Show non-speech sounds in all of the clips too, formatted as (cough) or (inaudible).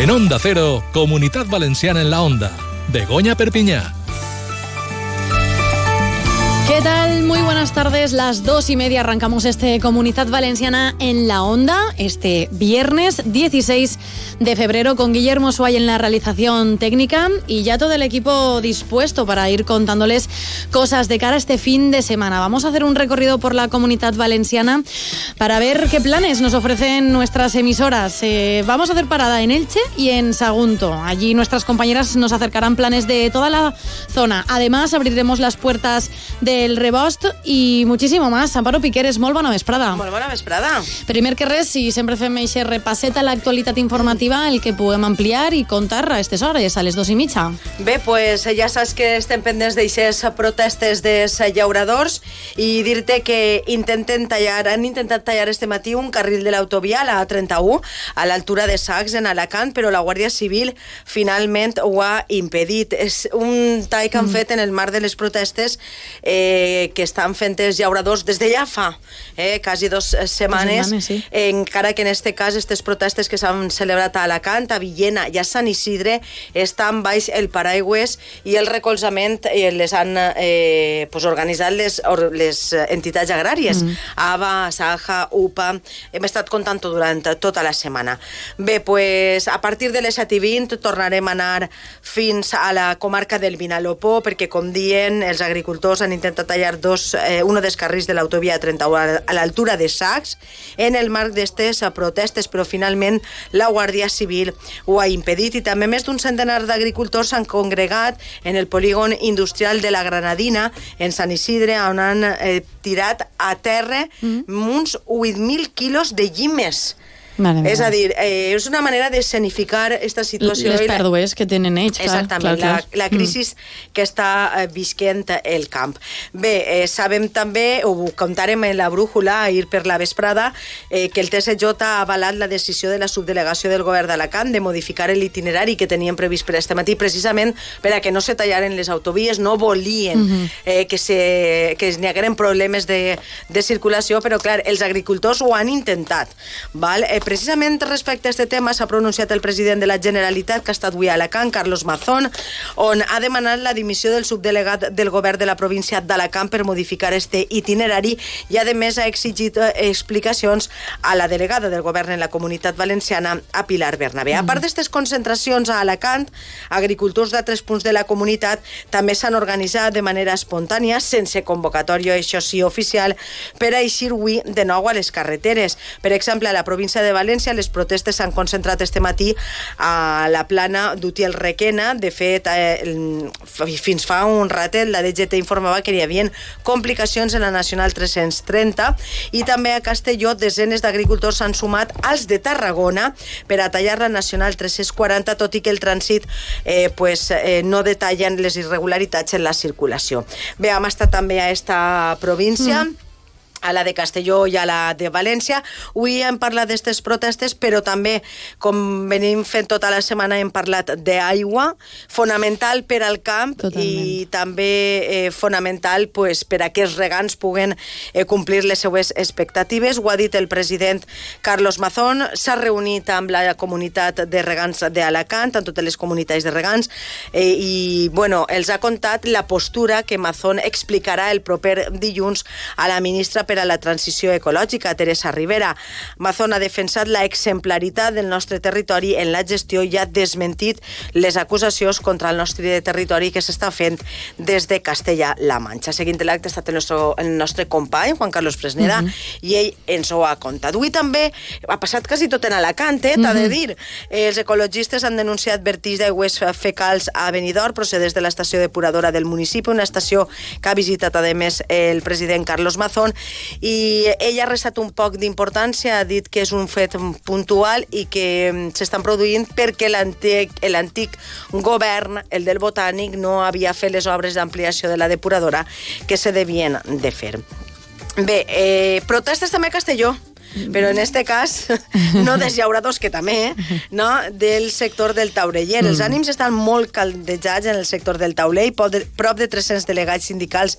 En Onda Cero, Comunitat Valenciana en la Onda. Begoña Perpiñá. ¿Qué tal? Muy buenas tardes. Las dos y media arrancamos este Comunidad Valenciana en la Onda, este viernes 16 de febrero, con Guillermo Suárez en la realización técnica y ya todo el equipo dispuesto para ir contándoles cosas de cara a este fin de semana. Vamos a hacer un recorrido por la Comunidad Valenciana para ver qué planes nos ofrecen nuestras emisoras. Eh, vamos a hacer parada en Elche y en Sagunto. Allí nuestras compañeras nos acercarán planes de toda la zona. Además, abriremos las puertas de el Rebost i muchísimo más. Amparo Piqueres, molt bona vesprada. Molt bona vesprada. Primer que res, si sempre fem aquest repasset a l'actualitat informativa, el que puguem ampliar i contar a aquestes hores, a les dos i mitja. Bé, pues ja saps que estem pendents d'aixes protestes dels llauradors i dir-te que intenten tallar, han intentat tallar este matí un carril de l'autovia, la A31, a l'altura de Sacs, en Alacant, però la Guàrdia Civil finalment ho ha impedit. És un tall que han mm. fet en el marc de les protestes eh, que estan fent els llauradors des de ja fa eh, quasi dues setmanes, setmanes sí. encara que en aquest cas aquestes protestes que s'han celebrat a Alacant, a Villena i a Sant Isidre estan baix el paraigües i el recolzament eh, les han eh, pues, organitzat les, or, les entitats agràries, mm. ABA, Saja, UPA, hem estat contant durant tota la setmana. Bé, pues, a partir de les 7 i 20 tornarem a anar fins a la comarca del Vinalopó perquè, com diuen, els agricultors han intentat tallar dos, eh, uno dels carrils de l'autovia 31 a l'altura de Sacs en el marc d'estes protestes, però finalment la Guàrdia Civil ho ha impedit i també més d'un centenar d'agricultors s'han congregat en el polígon industrial de la Granadina en Sant Isidre on han eh, tirat a terra mm. uns 8.000 quilos de llimes és a dir, eh, és una manera d'escenificar aquesta situació. Les pèrdues que tenen ells, clar. Exactament, clar, clar. La, la crisi mm. que està eh, visquent el camp. Bé, eh, sabem també, ho contarem en la brújula ahir per la vesprada, eh, que el TSJ ha avalat la decisió de la subdelegació del govern d'Alacant de modificar l'itinerari que tenien previst per este matí, precisament per a que no se tallaren les autovies, no volien mm -hmm. eh, que, se, que n'hi hagueren problemes de, de circulació, però clar, els agricultors ho han intentat. Val? Eh, precisament respecte a aquest tema s'ha pronunciat el president de la Generalitat, que ha estat avui a Alacant, Carlos Mazón, on ha demanat la dimissió del subdelegat del govern de la província d'Alacant per modificar este itinerari i, a més, ha exigit eh, explicacions a la delegada del govern en la comunitat valenciana, a Pilar Bernabé. A part d'aquestes concentracions a Alacant, agricultors d'altres punts de la comunitat també s'han organitzat de manera espontània, sense convocatòria, això sí, oficial, per a eixir avui de nou a les carreteres. Per exemple, a la província de. Les protestes s'han concentrat este matí a la plana d'Utiel Requena. De fet, eh, fins fa un ratet la DGT informava que hi havia complicacions en la Nacional 330 i també a Castelló desenes d'agricultors s'han sumat als de Tarragona per a tallar la Nacional 340, tot i que el trànsit eh, pues, eh, no detallen les irregularitats en la circulació. Bé, hem estat també a esta província. Mm a la de Castelló i a la de València. Avui hem parlat d'aquestes protestes, però també, com venim fent tota la setmana, hem parlat d'aigua, fonamental per al camp Totalment. i també eh, fonamental pues, per a que els regants puguen eh, complir les seues expectatives. Ho ha dit el president Carlos Mazón, s'ha reunit amb la comunitat de regants d'Alacant, amb totes les comunitats de regants, eh, i bueno, els ha contat la postura que Mazón explicarà el proper dilluns a la ministra per a la transició ecològica, Teresa Rivera. Mazón ha defensat la exemplaritat del nostre territori en la gestió i ha desmentit les acusacions contra el nostre territori que s'està fent des de Castella-La Manxa. Seguint l'acte ha estat el nostre, el nostre company, Juan Carlos Fresneda, uh mhm. -huh. i ell ens ho ha contat. Avui també ha passat quasi tot en Alacant, eh, t'ha uh -huh. de mhm. dir. Els ecologistes han denunciat vertís d'aigües fecals a Benidorm, procedents de l'estació depuradora del municipi, una estació que ha visitat, a més, el president Carlos Mazón, i ella ha restat un poc d'importància, ha dit que és un fet puntual i que mm, s'estan produint perquè l'antic govern, el del Botànic, no havia fet les obres d'ampliació de la depuradora que se devien de fer. Bé, eh, protestes també a Castelló però en este cas (laughs) no dels llauradors, que també, no? del sector del taureller. Els ànims estan molt caldejats en el sector del tauler i prop de 300 delegats sindicals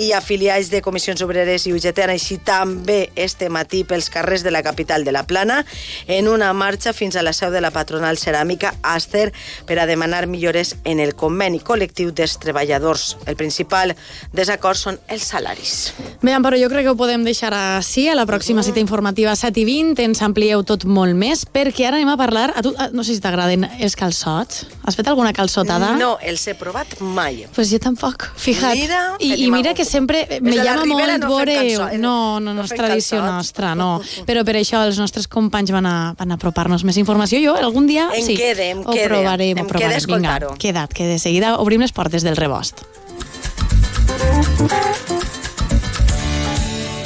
i afiliats de comissions obreres i UGT han així també este matí pels carrers de la capital de la Plana en una marxa fins a la seu de la patronal ceràmica Aster per a demanar millores en el conveni col·lectiu dels treballadors. El principal desacord són els salaris. Bé, però jo crec que ho podem deixar així. A la pròxima cita informativa 7 i 20 ens amplieu tot molt més, perquè ara anem a parlar... A tu, no sé si t'agraden els calçots. Has fet alguna calçotada? No, els he provat mai. Pues jo tampoc, fija't. Mira, I, i mira que sempre me llama molt no veure... No, no, no, és tradició nostra, no. Però per això els nostres companys van a, van a apropar-nos més informació. Jo algun dia em sí, quede, em ho quede, provarem, em ho provarem. Vinga, queda't, que de seguida obrim les portes del rebost.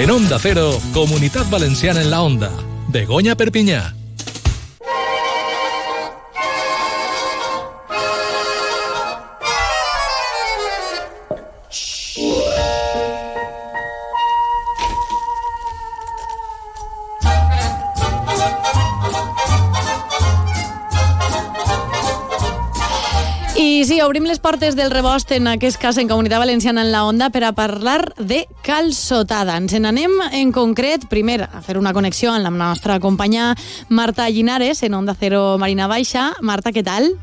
En Onda Cero, Comunidad Valenciana en la Onda. Begoña Perpiñá. Sí, obrim les portes del rebost, en aquest cas en Comunitat Valenciana en la Onda, per a parlar de calçotada. Ens en anem en concret, primer, a fer una connexió amb la nostra companya Marta Llinares, en Onda Cero Marina Baixa. Marta, què tal?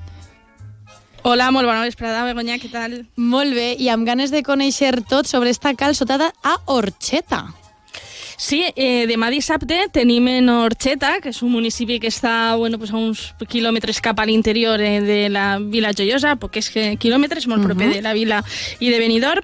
Hola, molt bona vesprada, Begoña, què tal? Molt bé, i amb ganes de conèixer tot sobre esta calçotada a Orxeta. Sí, eh, demà dissabte tenim en Orxeta, que és un municipi que està bueno, pues a uns quilòmetres cap a l'interior eh, de la Vila Joiosa, pocs quilòmetres, molt uh -huh. proper de la vila i de Benidorm,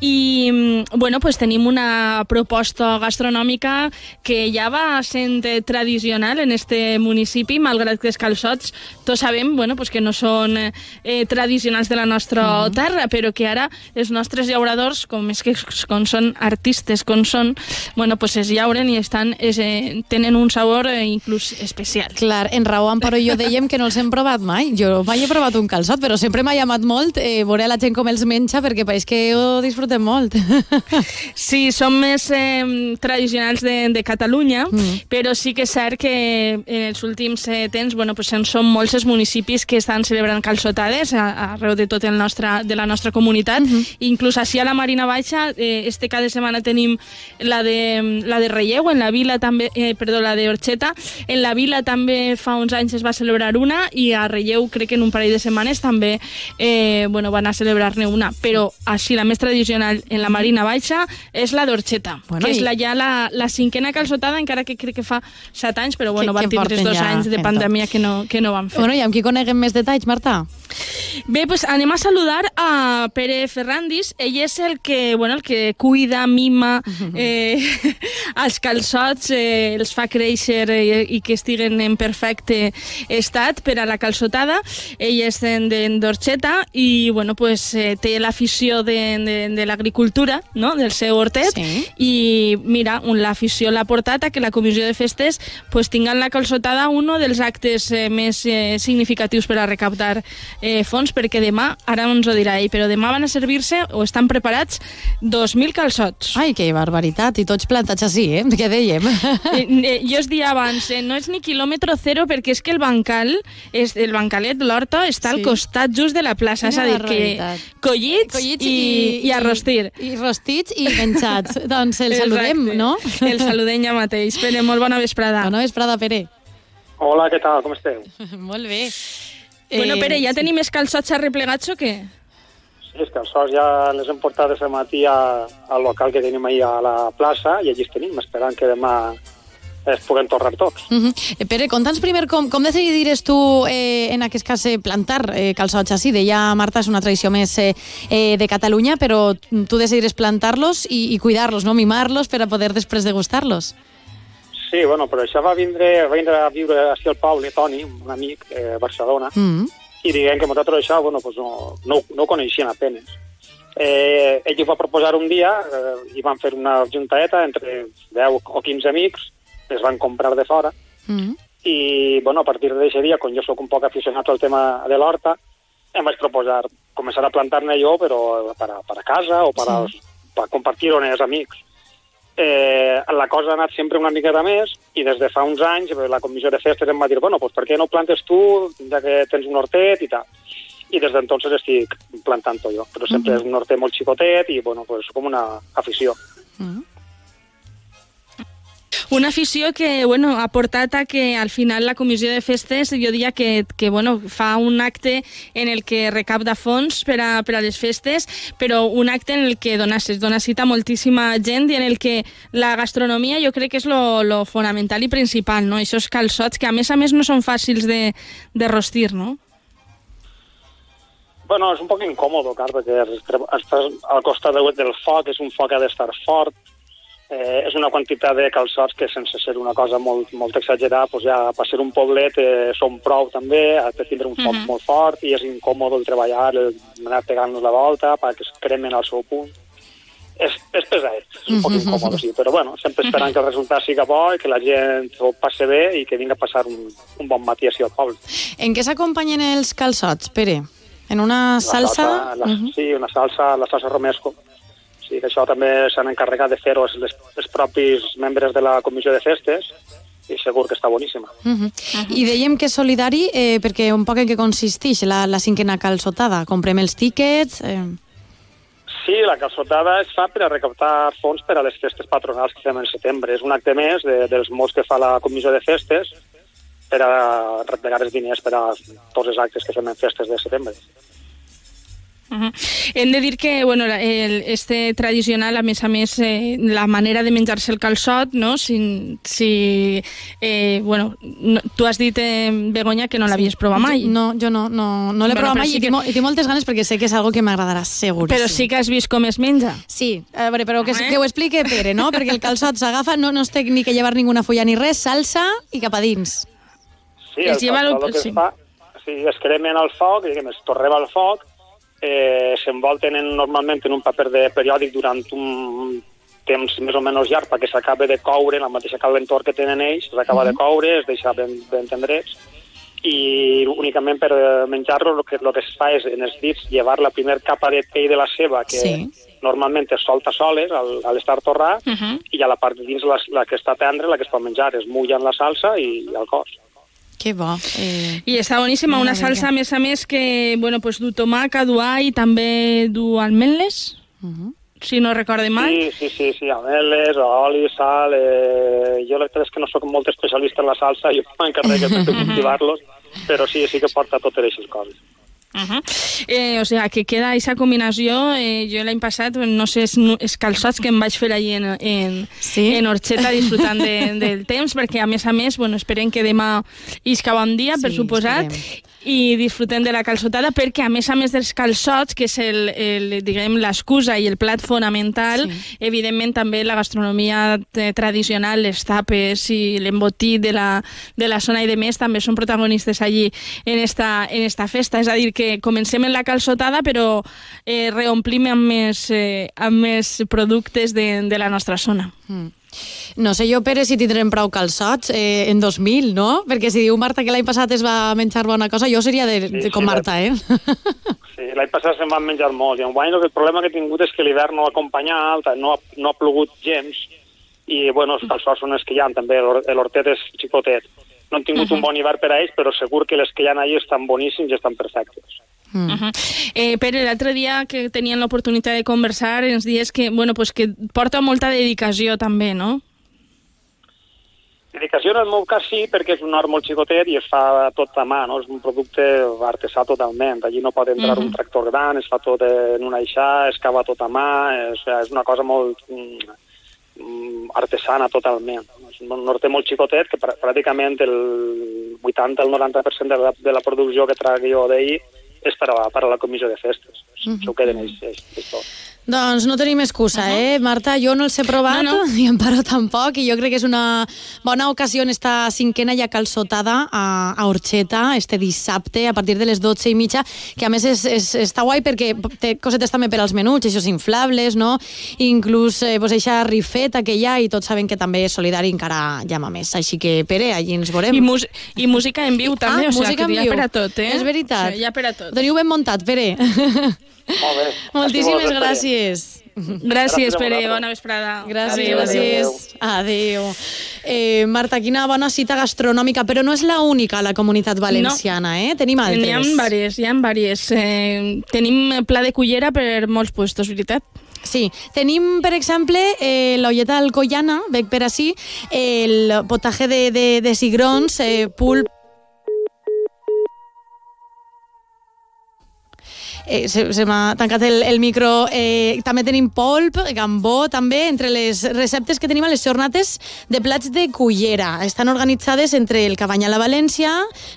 i mm, bueno, pues tenim una proposta gastronòmica que ja va sent tradicional en este municipi, malgrat que els calçots tots sabem bueno, pues que no són eh, tradicionals de la nostra uh -huh. terra, però que ara els nostres llauradors, com és que com són artistes, com són, bueno, pues es llauren i estan, es, eh, tenen un sabor eh, inclús especial. Clar, en Raó Amparo i jo dèiem que no els hem provat mai. Jo mai he provat un calçot, però sempre m'ha llamat molt eh, veure la gent com els menja perquè pareix que ho disfrutem molt. (laughs) Sí, són més eh, tradicionals de, de Catalunya, mm. però sí que és cert que en els últims eh, temps bueno, pues, són molts els municipis que estan celebrant calçotades arreu de tot el nostre, de la nostra comunitat. Mm -hmm. Inclús així a la Marina Baixa, eh, este cada setmana tenim la de la de Relleu, en la vila també, eh, perdó, la de Orxeta, en la vila també fa uns anys es va celebrar una i a Relleu crec que en un parell de setmanes també eh, bueno, van a celebrar-ne una, però així la més tradicional en la Marina Baixa és la d'Orxeta, bueno, que és la, ja la, la cinquena calçotada, encara que crec que fa set anys, però bueno, que, van tindre dos ja anys de pandèmia que no, que no van fer. Bueno, i amb qui coneguem més detalls, Marta? Bé, pues anem a saludar a Pere Ferrandis. Ell és el que, bueno, el que cuida, mima (laughs) eh, els calçots, eh, els fa créixer eh, i que estiguen en perfecte estat per a la calçotada. Ell és d'Orxeta i, bueno, pues, eh, té l'afició de, de, de l'agricultura, no?, del seu hortet, sí. i mira, l'afició l'ha portat a que la comissió de festes pues, tinguen la calçotada un dels actes eh, més eh, significatius per a recaptar eh, fons perquè demà, ara ens ho dirà ell, però demà van a servir-se o estan preparats 2.000 calçots. Ai, que barbaritat, i tots plantats així, eh? Què dèiem? Eh, eh, jo es dia abans, eh, no és ni quilòmetre zero perquè és que el bancal, és, el bancalet, l'horta, està sí. al costat just de la plaça, és a dir, que collits, collits i, i, i a rostir. I, i rostits i menjats. (laughs) doncs el saludem, Exacte. no? El saludem ja mateix. Pere, molt bona vesprada. Bona vesprada, Pere. Hola, què tal? Com esteu? (laughs) molt bé. Bueno, Pere, ja tenim els calçots arreplegats o què? Sí, els calçots ja les hem portat de matí a, al local que tenim ahir a la plaça i allí els tenim, esperant que demà es puguen tornar tots. Uh -huh. Pere, conta'ns primer com, com decidiries tu, eh, en aquest cas, eh, plantar eh, calçots així. Deia Marta, és una tradició més eh, eh, de Catalunya, però tu decidiries plantar-los i, i cuidar-los, no? mimar-los per a poder després degustar-los. Sí, bueno, però això va vindre, va vindre a viure així al Pau, Toni, un amic eh, a Barcelona, Mm. I diguem que nosaltres això bueno, pues no, no, no ho coneixien apenes. Eh, ell ho va proposar un dia eh, i van fer una juntaeta entre 10 o 15 amics, es van comprar de fora, Mm. i bueno, a partir d'aquest dia, com jo sóc un poc aficionat al tema de l'horta, em vaig proposar començar a plantar-ne jo, però per a, per a casa o per, a, per compartir-ho amb els amics. Eh, la cosa ha anat sempre una miqueta més i des de fa uns anys eh, la comissió de festes em va dir bueno, pues, per què no plantes tu, ja que tens un hortet i tal. I des d'entonces estic plantant-ho jo, però sempre és un hortet molt xicotet i bueno, pues, com una afició. Una afició que bueno, ha portat a que al final la comissió de festes jo diria que, que bueno, fa un acte en el que recapta fons per a, per a les festes, però un acte en el que dona, es dona cita a moltíssima gent i en el que la gastronomia jo crec que és lo, lo fonamental i principal, no? Aquests calçots que a més a més no són fàcils de, de rostir, no? Bueno, és un poc incòmodo, car, perquè estàs al costat de- del foc, és un foc que ha d'estar fort, eh, és una quantitat de calçots que sense ser una cosa molt, molt exagerada, doncs ja per ser un poblet eh, són prou també, ha de tindre un foc Mhm. molt fort i és incòmode el treballar, el anar pegant-nos la volta perquè es cremen al seu punt. És, és pesadet, és un poc incòmode, sí, però bueno, sempre esperant que el resultat siga bo i que la gent ho passe bé i que vinga a passar un, un bon matí així al poble. En què s'acompanyen els calçots, Pere? En una La salsa? la, Sí, una salsa, la salsa romesco. Sí, que això també s'han encarregat de fer-ho els, els propis membres de la comissió de festes i segur que està boníssima. Uh -huh. I dèiem que és solidari eh, perquè un poc en què consisteix la, la cinquena calçotada. Comprem els tíquets... Eh... Sí, la calçotada es fa per a recaptar fons per a les festes patronals que fem en setembre. És un acte més de, dels molts que fa la comissió de festes per a replegar els diners per a tots els actes que fem en festes de setembre. Uh -huh. Hem de dir que bueno, el, este tradicional, a més a més, eh, la manera de menjar-se el calçot, no? si, si eh, bueno, no, tu has dit, eh, Begoña, que no l'havies provat mai. No, jo no, no, no l'he Bueno, provat mai sí i, que- tinc, i tinc moltes ganes perquè sé que és algo que m'agradarà segur. Però sí que has vist com es menja. Sí, a veure, però que, Eh? que ho explique Pere, no? Perquè el calçot s'agafa, no, no es té ni que llevar ninguna fulla ni res, salsa i cap a dins. Sí, Es el lleva calçot lo- el que sí. es fa, sí, es cremen al foc, diguem, es torreva al foc, eh, s'envolten en, normalment en un paper de periòdic durant un temps més o menys llarg perquè s'acabe de coure, la mateixa calentor que tenen ells, s'acaba de coure, es deixa ben, ben tendrets, i únicament per eh, menjar-lo el que, lo que es fa és en els dits llevar la primera capa de pell de la ceba que Sí. normalment es solta soles al, al estar torrat Uh -huh. i a la part de dins la, la que està tendre, la que es pot menjar, es mulla en la salsa i al cos. Que bo. Eh, I està boníssima, una salsa, a més a més, que bueno, pues, du tomaca, du all i també du almenles, uh -huh. si no recorde mal. Sí, sí, sí, sí, ameles, oli, sal... Eh, jo la veritat és que no sóc molt especialista en la salsa, jo m'encarrego de (laughs) cultivar-los, però sí, sí que porta totes aquestes coses. Uh -huh. eh, o sea, que queda aquesta combinació, eh, jo l'any passat, no sé, els, calçots que em vaig fer allí en, en, Sí? en Orxeta disfrutant de, del temps, perquè a més a més, bueno, esperem que demà isca bon dia, per Sí, suposat, esperem. I disfrutem de la calçotada, perquè a més a més dels calçots, que és el, el, diguem, l'excusa i el plat fonamental, Sí. evidentment també la gastronomia eh, tradicional, les tapes i l'embotit de la, de la zona i de més també són protagonistes allí en esta, en esta festa. És a dir, que comencem en la calçotada però eh, reomplim amb més, eh, amb més productes de, de la nostra zona. Mm. No sé jo, Pere, si tindrem prou calçots eh, en 2000, no? Perquè si diu Marta que l'any passat es va menjar bona cosa, jo seria de, de Sí, com sí, Marta, eh? (laughs) Sí, l'any passat se'n van menjar molt, i enguany el problema que he tingut és que l'hivern no ha acompanyat, no ha, no ha plogut gens, i bueno, els calçots són els que hi ha, també l'hor- l'hortet és xicotet. No han tingut un bon hivern per a ells, però segur que les que hi ha allà estan boníssims i estan perfectes. Mm. Uh -huh. eh, Pere, l'altre dia que tenien l'oportunitat de conversar ens dies que, bueno, pues que porta molta dedicació també, no? Dedicació en el meu cas sí, perquè és un hort molt xicotet i es fa tot a mà, no? És un producte artesà totalment. Allí no pot entrar Mhm. un tractor gran, es fa tot en una aixà, es cava tot a mà, és, és una cosa molt mm, mm, artesana totalment. És un hortet molt xicotet que prà- pràcticament el 80 el 90% de la, de la producció que tragui jo d'ahir és per a, per a la comissió de festes. Això ho queden ells, ells, ells tot. Doncs no tenim excusa, uh -huh. eh, Marta? Jo no els he provat no, no. (laughs) i en Paro tampoc, i jo crec que és una bona ocasió en esta cinquena ja calçotada a, a Orxeta este dissabte a partir de les 12 i mitja, que a més és, és, està guai perquè té cosetes també per als menuts, això inflables, no? Inclús eh, pues, eixa rifeta que hi ha i tots saben que també és solidari encara llama més. Així que, Pere, allí ens veurem. I, i música en viu ah, també, o sigui, que hi ha per a tot, eh? És veritat. O sigui, hi ha per a tot. Ho teniu ben muntat, Pere. Molt bé. (laughs) Moltíssimes gràcies. Gràcies, Pere. Bona vesprada. Gràcies. Adéu. gràcies. Adéu. Eh, Marta, quina bona cita gastronòmica, però no és la única a la comunitat valenciana, no. eh? Tenim altres. N'hi ha diverses, hi ha diverses. Eh, tenim pla de cullera per molts puestos, veritat? Sí, tenim, per exemple, eh, l'olleta alcoyana, bec per així, el potaje de, de, de cigrons, eh, pulp, eh, se, se m'ha tancat el, el micro. Eh, també tenim polp, gambó, també, entre les receptes que tenim a les jornades de plats de cullera. Estan organitzades entre el Cabanyal a València,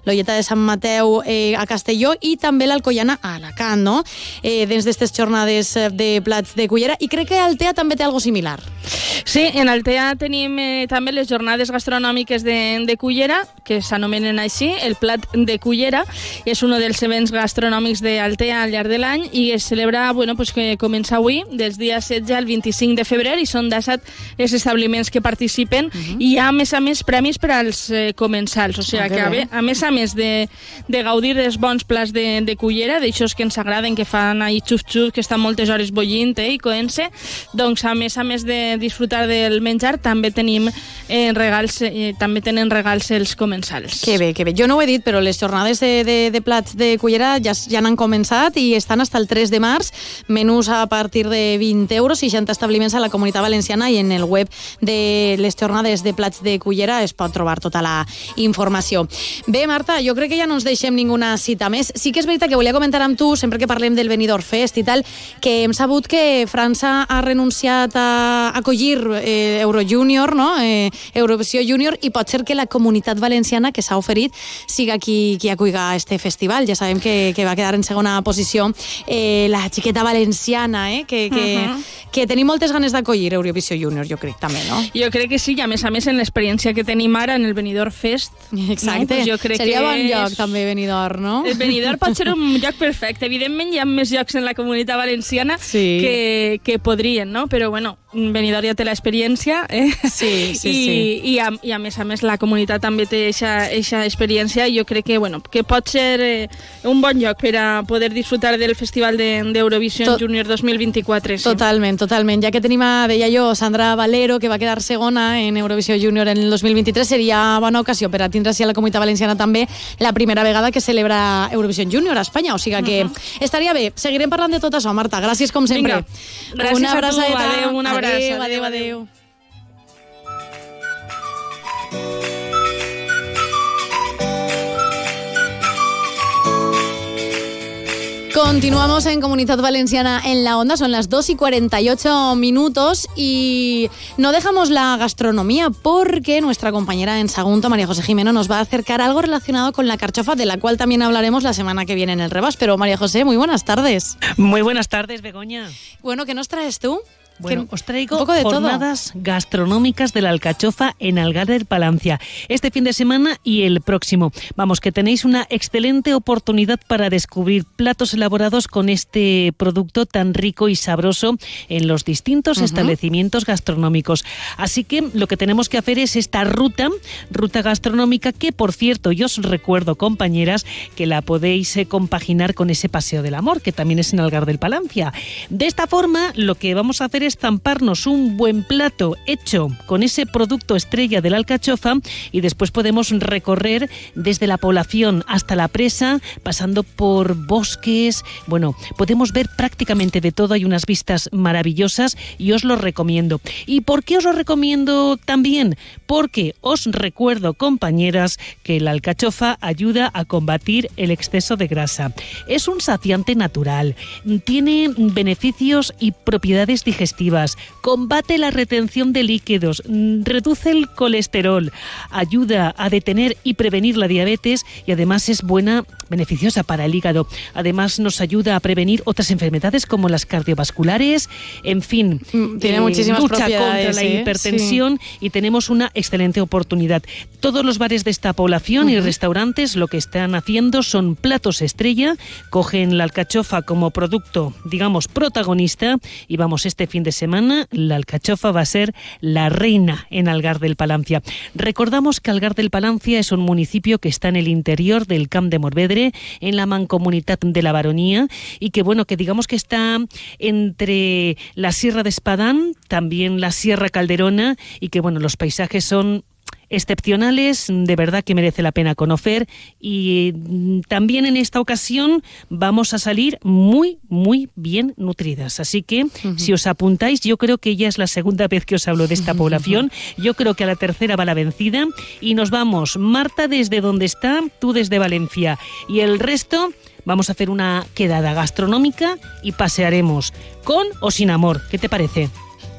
l'Olleta de Sant Mateu eh, a Castelló i també l'Alcoyana a Alacant, no? Eh, dins d'aquestes jornades de plats de cullera. I crec que Altea també té algo similar. Sí, en Altea tenim eh, també les jornades gastronòmiques de, de cullera, que s'anomenen així, el plat de cullera, és un dels events gastronòmics d'Altea al llarg de l'any i es celebra, bueno, pues que comença avui, dels dies 16 al 25 de febrer, i són 17 els establiments que participen, uh -huh. i hi ha, a més a més, premis per als eh, comensals, o sigui, oh, que a, a més a més de, de gaudir dels bons plats de, de cullera, d'aixòs que ens agraden, que fan ahí xuf-xuf, que estan moltes hores bollint eh, i coent-se, doncs a més a més de disfrutar del menjar, també tenim eh, regals, eh, també tenen regals els comensals. Que bé, que bé. Jo no ho he dit, però les jornades de, de, de plats de cullera ja, ja han començat i estan hasta el 3 de març, menús a partir de 20 euros, 60 establiments a la Comunitat Valenciana i en el web de les jornades de plats de cullera es pot trobar tota la informació. Bé, Marta, jo crec que ja no ens deixem ninguna cita més. Sí que és veritat que volia comentar amb tu, sempre que parlem del Benidorm Fest i tal, que hem sabut que França ha renunciat a acollir eh, Eurojunior, no? eh, Eurovisió Junior, i pot ser que la comunitat valenciana que s'ha oferit siga qui, qui acuiga este festival. Ja sabem que, que va quedar en segona posició eh, la xiqueta valenciana, eh, que, que, uh -huh. que tenim moltes ganes d'acollir Eurovisió Junior, jo crec, també, no? Jo crec que sí, i a més a més en l'experiència que tenim ara en el Benidorm Fest. (laughs) Exacte, no? pues jo crec seria que bon és... lloc també Benidorm, no? El Benidorm pot ser un lloc perfecte. Evidentment hi ha més llocs en la comunitat valenciana sí. que, que podrien, no? Però bueno, Benidorm ja té l'experiència eh? sí, sí, I, sí. I, a, i a més a més la comunitat també té aquesta experiència i jo crec que, bueno, que pot ser eh, un bon lloc per a poder disfrutar del Festival d'Eurovisió de, Junior 2024. Sí. Totalment, totalment. Ja que tenim a, deia jo, Sandra Valero, que va quedar segona en Eurovisió Junior en el 2023, seria bona ocasió per a tindre a la Comunitat Valenciana també la primera vegada que celebra Eurovisió Junior a Espanya. O sigui que uh -huh. estaria bé. Seguirem parlant de tot això, Marta. Gràcies, com sempre. Vinga. Gràcies una a tu. Adéu, una abraçada. Continuamos en Comunidad Valenciana en la Onda, son las 2 y 48 minutos y no dejamos la gastronomía porque nuestra compañera en Sagunto, María José Jimeno, nos va a acercar algo relacionado con la carchofa, de la cual también hablaremos la semana que viene en el Rebas. Pero María José, muy buenas tardes. Muy buenas tardes, Begoña. Bueno, ¿qué nos traes tú? Bueno, os traigo jornadas gastronómicas de la alcachofa en Algar del Palancia. Este fin de semana y el próximo. Vamos, que tenéis una excelente oportunidad para descubrir platos elaborados con este producto tan rico y sabroso en los distintos establecimientos gastronómicos. Así que lo que tenemos que hacer es esta ruta, ruta gastronómica, que por cierto, yo os recuerdo, compañeras, que la podéis eh, compaginar con ese paseo del amor, que también es en Algar del Palancia. De esta forma, lo que vamos a hacer es estamparnos un buen plato hecho con ese producto estrella de la alcachofa y después podemos recorrer desde la población hasta la presa, pasando por bosques. Bueno, podemos ver prácticamente de todo, hay unas vistas maravillosas y os lo recomiendo. ¿Y por qué os lo recomiendo también? Porque os recuerdo, compañeras, que la alcachofa ayuda a combatir el exceso de grasa. Es un saciante natural, tiene beneficios y propiedades digestivas digestivas, combate la retención de líquidos, mm, reduce el colesterol, ayuda a detener y prevenir la diabetes y además es buena, beneficiosa para el hígado. Además nos ayuda a prevenir otras enfermedades como las cardiovasculares, en fin, mm, tiene eh, muchísimas lucha contra la ¿eh? hipertensión y tenemos una excelente oportunidad. Todos los bares de esta población y restaurantes lo que están haciendo son platos estrella, cogen la alcachofa como producto, digamos, protagonista y vamos este fin de semana, la alcachofa va a ser la reina en Algar del Palancia. Recordamos que Algar del Palancia es un municipio que está en el interior del Camp de Morvedre, en la mancomunidad de la Baronía y que bueno, que digamos que está entre la Sierra de Espadán, también la Sierra Calderona y que bueno, los paisajes son excepcionales, de verdad que merece la pena conocer. Y mm, también en esta ocasión vamos a salir muy, muy bien nutridas. Así que si os apuntáis, yo creo que ya es la segunda vez que os hablo de esta (laughs) población, yo creo que a la tercera va la vencida. Y nos vamos, Marta desde donde está, tú desde Valencia. Y el resto vamos a hacer una quedada gastronómica y pasearemos con o sin amor. ¿Qué te parece?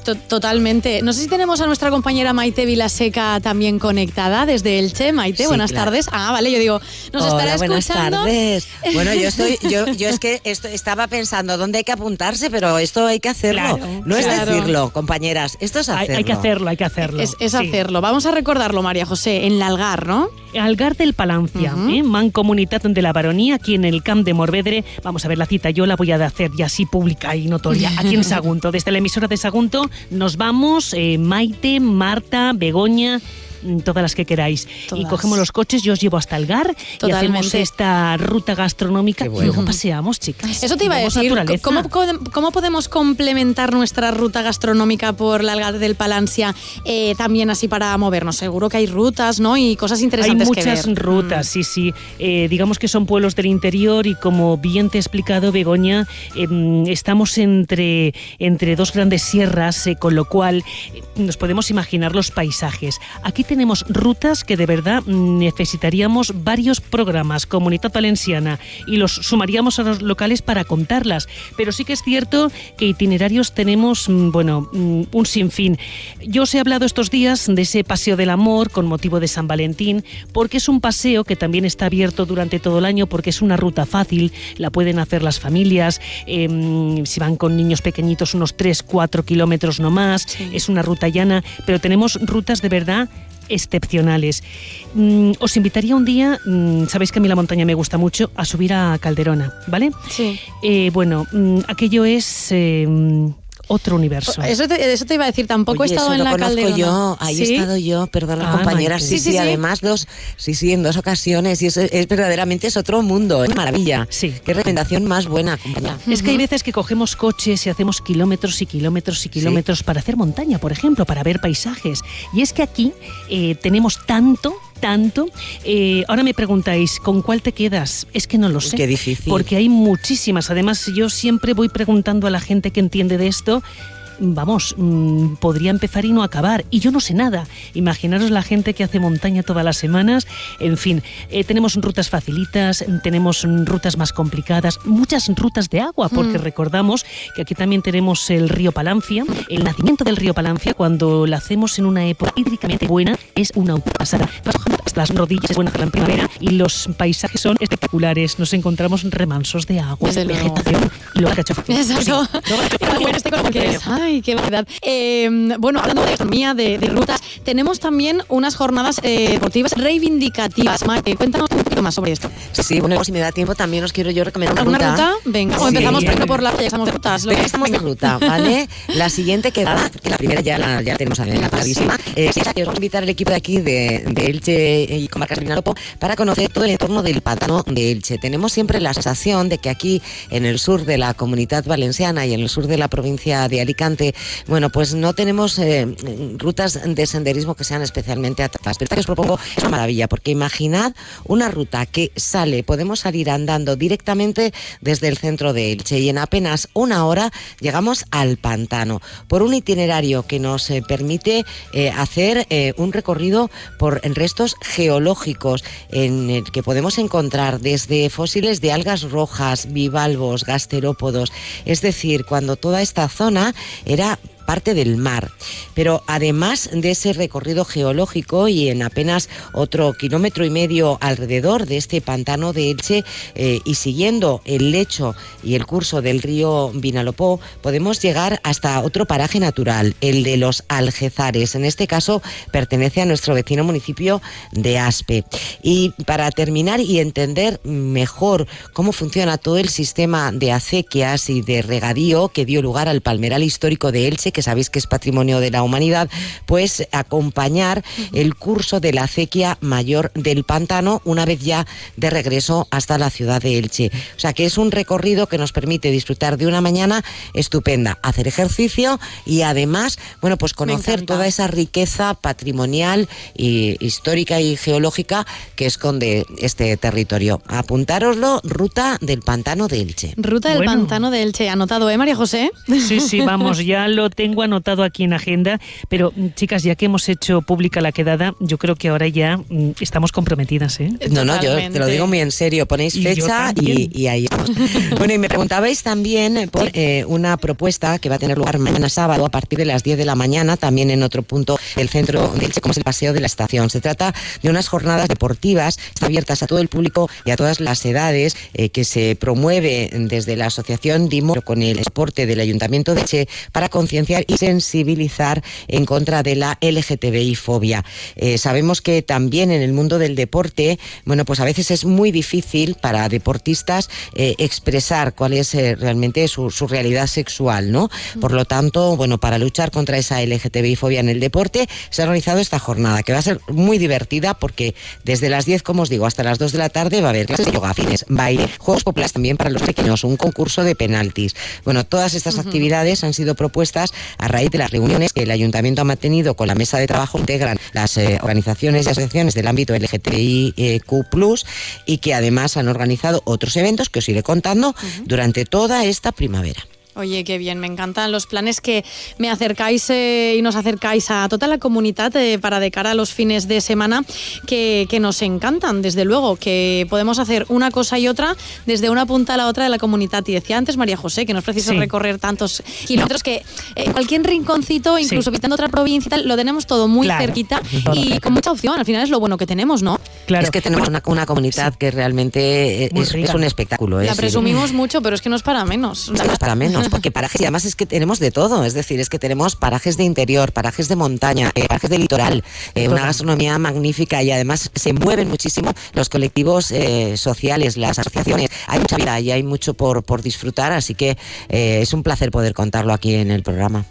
Totalmente. No sé si tenemos a nuestra compañera Maite Vilaseca también conectada desde Elche. Maite, buenas tardes. Ah, vale, yo digo, nos estará escuchando. Buenas tardes. (laughs) Bueno, yo estoy, yo, yo es que esto, estaba pensando dónde hay que apuntarse, pero esto hay que hacerlo. no es decirlo, compañeras, esto es hacerlo. Hay, que hacerlo, hay que hacerlo. Es, hacerlo. Vamos a recordarlo, María José, en la Algar, ¿no? Algar del Palancia, ¿eh? Mancomunidad de la Baronía, aquí en el Camp de Morvedre. Vamos a ver la cita, yo la voy a hacer ya así pública y notoria, (laughs) aquí en Sagunto, desde la emisora de Sagunto nos vamos, eh, Maite, Marta, Begoña todas las que queráis. Y cogemos los coches, yo os llevo hasta el GAR y hacemos esta ruta gastronómica y luego paseamos, chicas. Eso te iba a decir, ¿cómo, ¿cómo, podemos complementar nuestra ruta gastronómica por la Algar del Palancia eh, también así para movernos? Seguro que hay rutas, ¿no? Y cosas interesantes Hay muchas rutas, mm. sí, sí. Eh, digamos que son pueblos del interior y como bien te he explicado, Begoña, em, estamos entre, entre dos grandes sierras, eh, con lo cual nos podemos imaginar los paisajes. Aquí tenemos rutas que de verdad necesitaríamos varios programas, Comunidad Valenciana, y los sumaríamos a los locales para contarlas. Pero sí que es cierto que itinerarios tenemos, mm, bueno, mm, un sinfín. Yo os he hablado estos días de ese Paseo del Amor con motivo de San Valentín, porque es un paseo que también está abierto durante todo el año, porque es una ruta fácil, la pueden hacer las familias, em, si van con niños pequeñitos unos 3, 4 kilómetros no más, es una ruta llana, pero tenemos rutas de verdad excepcionales. Mm, os invitaría un día, mm, sabéis que a mí la montaña me gusta mucho, a subir a Calderona, ¿vale? Sí. Eh, bueno, mm, aquello es eh, otro universo. Eso te, eso te, iba a decir, tampoco he estado en la Calderona. yo, ahí he estado yo, perdona ah, compañera, sí, sí, además dos, sí, sí, en dos ocasiones, y eso es, verdaderamente es otro mundo, es maravilla. Sí. Qué recomendación más buena, compañera. Es que hay veces que cogemos coches y hacemos kilómetros y kilómetros y kilómetros para hacer montaña, por ejemplo, para ver paisajes. Y es que aquí eh, tenemos tanto tanto. Eh, ahora me preguntáis, ¿con cuál te quedas? Es que no lo sé. Qué difícil. Porque hay muchísimas. Además, yo siempre voy preguntando a la gente que entiende de esto vamos, mm, podría empezar y no acabar. Y yo no sé nada. Imaginaros la gente que hace montaña todas las semanas. En fin, eh, tenemos rutas facilitas, tenemos rutas más complicadas, muchas rutas de agua, porque mm. recordamos que aquí también tenemos el río Palancia. El nacimiento del río Palancia, cuando lo hacemos en una época hídricamente buena, es una pasada. Hasta las rodillas, es buena para la primavera, y los paisajes son espectaculares. Nos encontramos remansos de agua, de vegetación y luego cachofa. Exacto. (laughs) Ay, qué verdad. Em, bueno, hablando de economía, de, rutas, tenemos también unas jornadas eh, deportivas reivindicativas. Maite, cuéntanos un poquito más sobre esto. Sí, bueno, si me da tiempo también os quiero yo recomendar una ruta. ruta? Venga, o empezamos por la ya estamos de rutas. Lo estamos de ruta, ¿vale? (laughs) la siguiente que va, que la primera ya la, ya tenemos la paradísima, eh, es que os voy a invitar al equipo de aquí de, de Elche y Comarcas de Vinalopó para conocer todo el entorno del pantano de Elche. Tenemos siempre la sensación de que aquí en el sur de la comunidad valenciana y en el sur de la provincia de Alicante bueno, pues no tenemos eh, rutas de senderismo que sean especialmente atractivas. Pero esta que os propongo es una maravilla, porque imaginad una ruta que sale, podemos salir andando directamente desde el centro de Elche y en apenas una hora llegamos al pantano por un itinerario que nos eh, permite eh, hacer un recorrido por restos geológicos en el que podemos encontrar desde fósiles de algas rojas, bivalvos, gasterópodos, es decir, cuando toda esta zona era parte del mar. Pero además de ese recorrido geológico y en apenas otro kilómetro y medio alrededor de este pantano de Elche eh, y siguiendo el lecho y el curso del río Vinalopó, podemos llegar hasta otro paraje natural, el de los Algezares. En este caso pertenece a nuestro vecino municipio de Aspe. Y para terminar y entender mejor cómo funciona todo el sistema de acequias y de regadío que dio lugar al palmeral histórico de Elche, que sabéis que es patrimonio de la humanidad, pues acompañar el curso de la acequia mayor del pantano una vez ya de regreso hasta la ciudad de Elche. O sea que es un recorrido que nos permite disfrutar de una mañana estupenda, hacer ejercicio y además, bueno, pues conocer toda esa riqueza patrimonial y histórica y geológica que esconde este territorio. Apuntároslo, ruta del pantano de Elche. Ruta del pantano de Elche, anotado, ¿eh, María José? Sí, sí, vamos, ya lo tengo anotado aquí en agenda, pero mm, chicas, ya que hemos hecho pública la quedada, yo creo que ahora ya mm, estamos comprometidas. ¿eh? No, no, yo te lo digo muy en serio. Ponéis fecha y, ahí vamos. (laughs) bueno, y me preguntabais también por eh, una propuesta que va a tener lugar mañana sábado a partir de las 10 de la mañana, también en otro punto del centro de Elche, como es el Paseo de la Estación. Se trata de unas jornadas deportivas abiertas a todo el público y a todas las edades eh, que se promueve desde la Asociación DIMO con el deporte del Ayuntamiento de Elche para concienciar y sensibilizar en contra de la LGTBI fobia. Eh, sabemos que también en el mundo del deporte, bueno, pues a veces es muy difícil para deportistas eh, expresar cuál es eh, realmente su, realidad sexual, ¿no? Por lo tanto, bueno, para luchar contra esa LGTBI fobia en el deporte, se ha organizado esta jornada que va a ser muy divertida porque desde las 10, como os digo, hasta las 2 de la tarde va a haber clases de yoga, fines, baile, juegos populares también para los pequeños, un concurso de penaltis. Bueno, todas estas actividades han sido propuestas a raíz de las reuniones que el ayuntamiento ha mantenido con la mesa de trabajo integran las eh, organizaciones y asociaciones del ámbito LGTBIQ+, y que además han organizado otros eventos que os iré contando durante toda esta primavera. Oye, qué bien, me encantan los planes que me acercáis eh, y nos acercáis a toda la comunidad eh, para de cara a los fines de semana que, nos encantan, desde luego, que podemos hacer una cosa y otra desde una punta a la otra de la comunidad. Y decía antes María José que no es preciso recorrer tantos kilómetros, que eh, cualquier rinconcito, incluso visitando otra provincia, tal, lo tenemos todo muy cerquita y con mucha opción. Al final es lo bueno que tenemos, ¿no? Claro. Es que tenemos una, comunidad que realmente es, un espectáculo. La presumimos mucho, pero es que no es para menos. no es para menos porque parajes, y además es que tenemos de todo, es decir, es que tenemos parajes de interior, parajes de montaña, eh, parajes de litoral, eh, una gastronomía magnífica y además se mueven muchísimo los colectivos eh, sociales, las asociaciones. Hay mucha vida y hay mucho por, por disfrutar, así que es un placer poder contarlo aquí en el programa.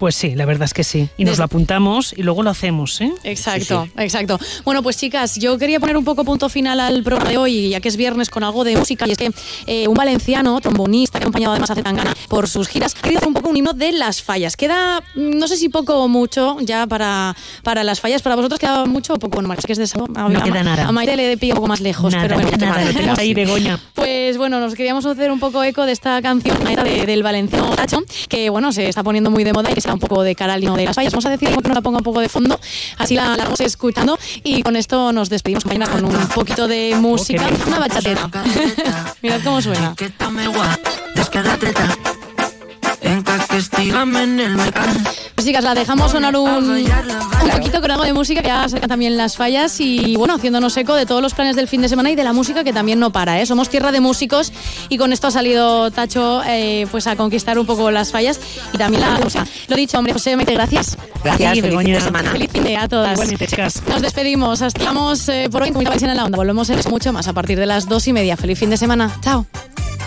Pues sí, la verdad es que sí. Y nos lo apuntamos y luego lo hacemos, ¿eh? Exacto, exacto. Bueno, pues chicas, yo quería poner un poco punto final al programa de hoy, ya que es viernes con algo de música, y es que eh, un valenciano, trombonista, acompañado además a Zetangana por sus giras, quería hacer un poco un himno de las fallas. Queda, mm, no sé si poco o mucho ya para, para las fallas. Para vosotros queda mucho o poco, no, es que es de eso. no queda nada. A Maite le pido un poco más lejos, pero bueno, nada, lo tenemos ahí, Begoña. (laughs) Pues bueno, nos queríamos hacer un poco eco de esta canción de, del valenciano Tacho, que bueno, se está poniendo muy de moda y que está un poco de cara al de las fallas. Vamos a decir que nos la ponga un poco de fondo, así la, vamos escuchando. Y con esto nos despedimos, compañeras, con un poquito de música. Una bachatera. (laughs) Mirad cómo suena. Pues chicas, la dejamos sonar un, un poquito con algo de música que ya saca también las fallas y bueno, haciéndonos eco de todos los planes del fin de semana y de la música que también no para, ¿eh? Somos tierra de músicos y con esto ha salido Tacho eh, pues a conquistar un poco las fallas y también la música. Lo dicho, hombre, José, gracias. Gracias, feliz fin de semana. Feliz fin de a todas. Nos despedimos, estamos eh, por hoy en Comunidad en la Onda. Volvemos en mucho más a partir de las dos y media. Feliz fin de semana. Chao.